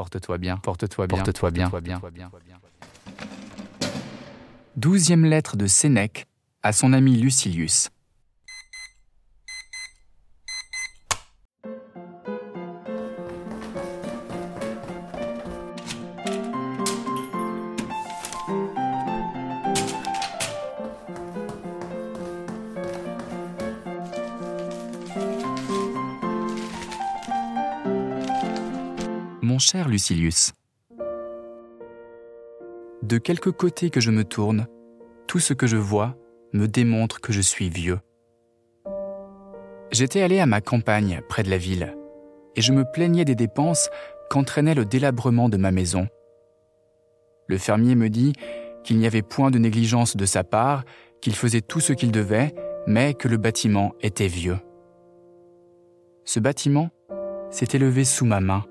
Porte-toi bien, porte-toi bien, porte-toi bien, porte-toi bien. Douzième lettre de Sénèque à son ami Lucilius. Mon cher Lucilius, de quelque côté que je me tourne, tout ce que je vois me démontre que je suis vieux. J'étais allé à ma campagne, près de la ville, et je me plaignais des dépenses qu'entraînait le délabrement de ma maison. Le fermier me dit qu'il n'y avait point de négligence de sa part, qu'il faisait tout ce qu'il devait, mais que le bâtiment était vieux. Ce bâtiment s'est élevé sous ma main.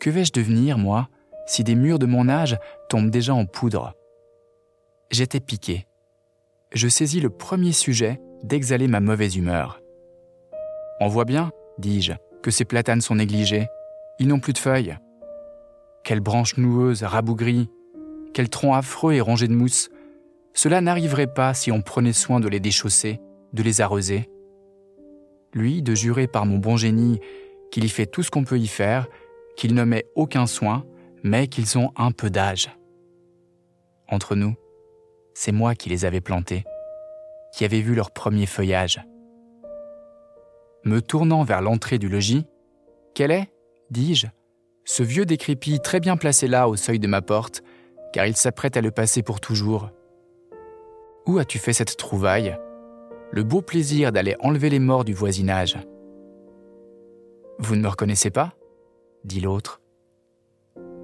Que vais-je devenir, moi, si des murs de mon âge tombent déjà en poudre? J'étais piqué. Je saisis le premier sujet d'exhaler ma mauvaise humeur. On voit bien, dis-je, que ces platanes sont négligés. Ils n'ont plus de feuilles. Quelles branches noueuses, rabougries, quel tronc affreux et rongé de mousse. Cela n'arriverait pas si on prenait soin de les déchausser, de les arroser. Lui, de jurer par mon bon génie qu'il y fait tout ce qu'on peut y faire, qu'il ne met aucun soin, mais qu'ils ont un peu d'âge. Entre nous, c'est moi qui les avais plantés, qui avais vu leur premier feuillage. Me tournant vers l'entrée du logis, Quel est, dis-je, ce vieux décrépit très bien placé là au seuil de ma porte, car il s'apprête à le passer pour toujours Où as-tu fait cette trouvaille? Le beau plaisir d'aller enlever les morts du voisinage. Vous ne me reconnaissez pas? Dit l'autre.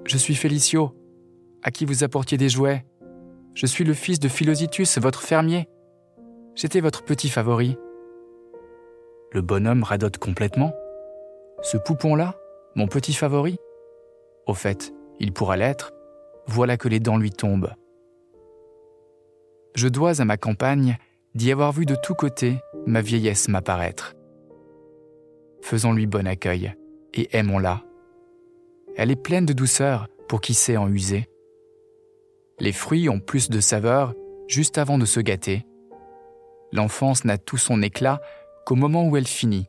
Je suis Félicio, à qui vous apportiez des jouets. Je suis le fils de Philositus, votre fermier. J'étais votre petit favori. Le bonhomme radote complètement. Ce poupon-là, mon petit favori? Au fait, il pourra l'être. Voilà que les dents lui tombent. Je dois à ma campagne d'y avoir vu de tous côtés ma vieillesse m'apparaître. Faisons-lui bon accueil et aimons-la elle est pleine de douceur pour qui sait en user. Les fruits ont plus de saveur juste avant de se gâter. L'enfance n'a tout son éclat qu'au moment où elle finit.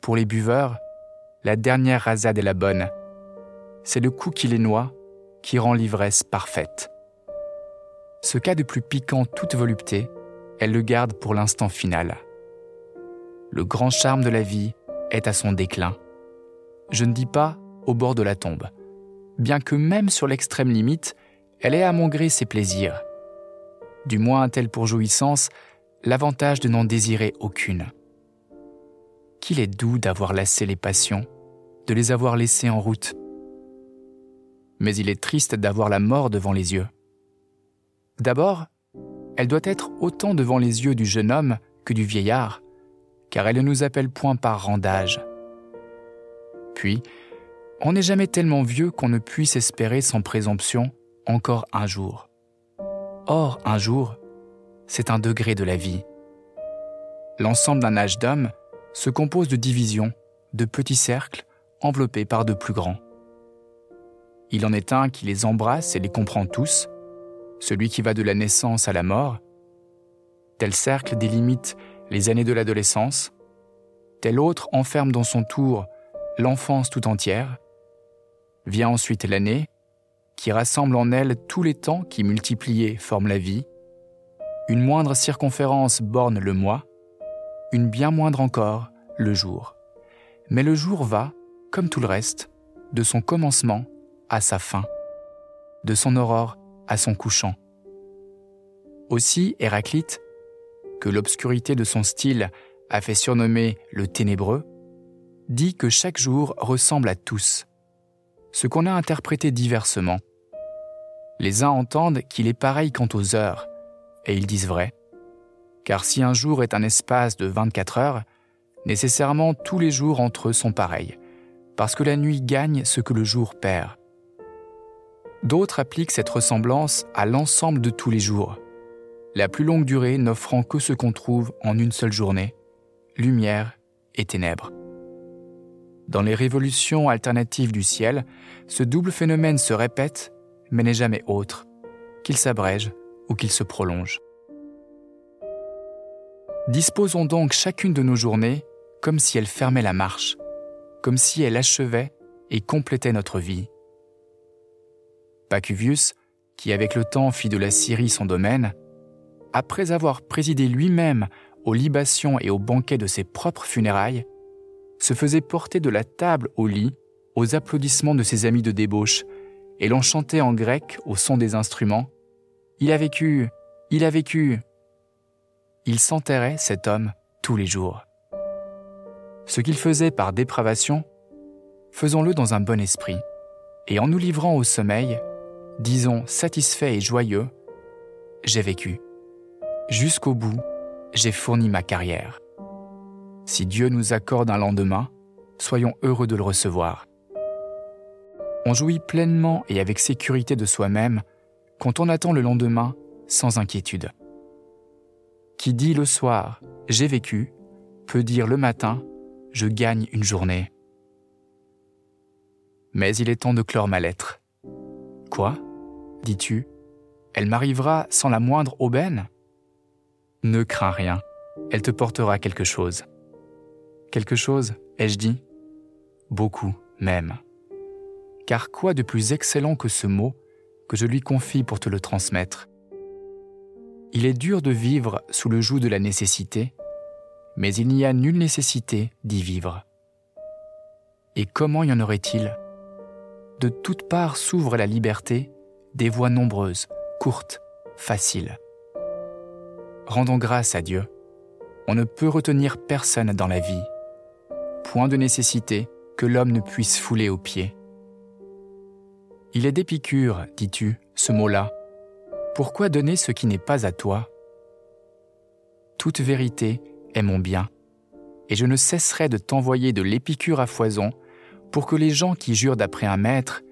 Pour les buveurs, la dernière rasade est la bonne. C'est le coup qui les noie qui rend l'ivresse parfaite. Ce cas de plus piquant toute volupté, elle le garde pour l'instant final. Le grand charme de la vie est à son déclin. Je ne dis pas au bord de la tombe, bien que même sur l'extrême limite, elle ait à mon gré ses plaisirs. Du moins a-t-elle pour jouissance l'avantage de n'en désirer aucune. Qu'il est doux d'avoir lassé les passions, de les avoir laissées en route. Mais il est triste d'avoir la mort devant les yeux. D'abord, elle doit être autant devant les yeux du jeune homme que du vieillard, car elle ne nous appelle point par rang d'âge. Puis, on n'est jamais tellement vieux qu'on ne puisse espérer sans présomption encore un jour. Or, un jour, c'est un degré de la vie. L'ensemble d'un âge d'homme se compose de divisions, de petits cercles enveloppés par de plus grands. Il en est un qui les embrasse et les comprend tous, celui qui va de la naissance à la mort. Tel cercle délimite les années de l'adolescence, tel autre enferme dans son tour l'enfance tout entière, Vient ensuite l'année, qui rassemble en elle tous les temps qui multipliés forment la vie. Une moindre circonférence borne le mois, une bien moindre encore le jour. Mais le jour va, comme tout le reste, de son commencement à sa fin, de son aurore à son couchant. Aussi Héraclite, que l'obscurité de son style a fait surnommer le ténébreux, dit que chaque jour ressemble à tous, ce qu'on a interprété diversement. Les uns entendent qu'il est pareil quant aux heures, et ils disent vrai. Car si un jour est un espace de 24 heures, nécessairement tous les jours entre eux sont pareils, parce que la nuit gagne ce que le jour perd. D'autres appliquent cette ressemblance à l'ensemble de tous les jours, la plus longue durée n'offrant que ce qu'on trouve en une seule journée, lumière et ténèbres. Dans les révolutions alternatives du ciel, ce double phénomène se répète, mais n'est jamais autre, qu'il s'abrège ou qu'il se prolonge. Disposons donc chacune de nos journées comme si elle fermait la marche, comme si elle achevait et complétait notre vie. Pacuvius, qui avec le temps fit de la Syrie son domaine, après avoir présidé lui-même aux libations et aux banquets de ses propres funérailles, se faisait porter de la table au lit aux applaudissements de ses amis de débauche et l'on chantait en grec au son des instruments Il a vécu, il a vécu. Il s'enterrait, cet homme, tous les jours. Ce qu'il faisait par dépravation, faisons-le dans un bon esprit, et en nous livrant au sommeil, disons satisfait et joyeux, j'ai vécu. Jusqu'au bout, j'ai fourni ma carrière. Si Dieu nous accorde un lendemain, soyons heureux de le recevoir. On jouit pleinement et avec sécurité de soi-même quand on attend le lendemain sans inquiétude. Qui dit le soir ⁇ J'ai vécu ⁇ peut dire le matin ⁇ Je gagne une journée. Mais il est temps de clore ma lettre. Quoi? Dis-tu Elle m'arrivera sans la moindre aubaine? Ne crains rien, elle te portera quelque chose. Quelque chose, ai-je dit Beaucoup même. Car quoi de plus excellent que ce mot que je lui confie pour te le transmettre Il est dur de vivre sous le joug de la nécessité, mais il n'y a nulle nécessité d'y vivre. Et comment y en aurait-il De toutes parts s'ouvre la liberté, des voies nombreuses, courtes, faciles. Rendons grâce à Dieu. On ne peut retenir personne dans la vie. Point de nécessité que l'homme ne puisse fouler aux pieds. Il est d'Épicure, dis-tu, ce mot-là. Pourquoi donner ce qui n'est pas à toi? Toute vérité est mon bien, et je ne cesserai de t'envoyer de l'Épicure à foison pour que les gens qui jurent d'après un maître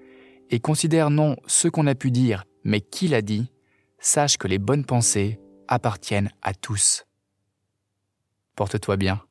et considèrent non ce qu'on a pu dire, mais qui l'a dit, sachent que les bonnes pensées appartiennent à tous. Porte-toi bien.